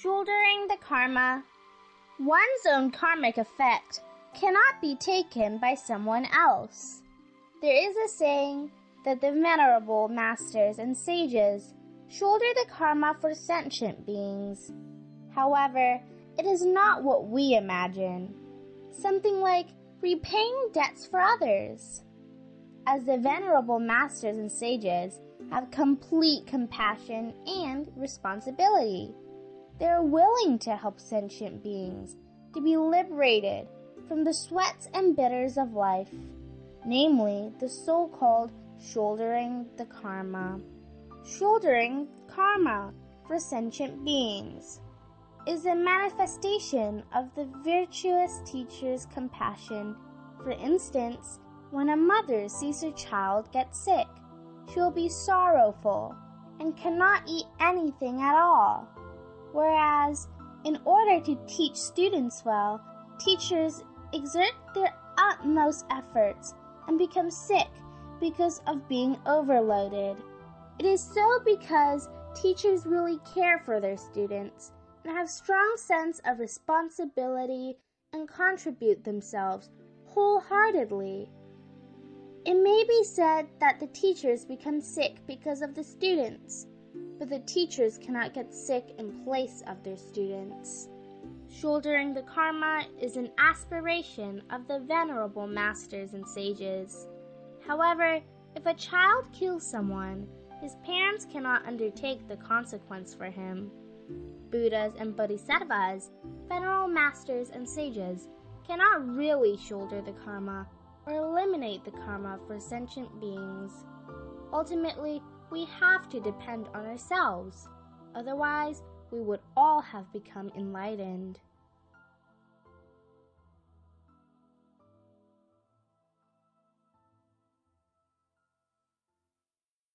Shouldering the karma. One's own karmic effect cannot be taken by someone else. There is a saying that the venerable masters and sages shoulder the karma for sentient beings. However, it is not what we imagine. Something like repaying debts for others. As the venerable masters and sages have complete compassion and responsibility. They are willing to help sentient beings to be liberated from the sweats and bitters of life, namely the so called shouldering the karma. Shouldering karma for sentient beings is a manifestation of the virtuous teacher's compassion. For instance, when a mother sees her child get sick, she will be sorrowful and cannot eat anything at all. Whereas, in order to teach students well, teachers exert their utmost efforts and become sick because of being overloaded. It is so because teachers really care for their students and have strong sense of responsibility and contribute themselves wholeheartedly. It may be said that the teachers become sick because of the students, but the teachers cannot get sick in place of their students. Shouldering the karma is an aspiration of the venerable masters and sages. However, if a child kills someone, his parents cannot undertake the consequence for him. Buddhas and Bodhisattvas, venerable masters and sages, cannot really shoulder the karma or eliminate the karma for sentient beings. Ultimately, we have to depend on ourselves. Otherwise, we would all have become enlightened.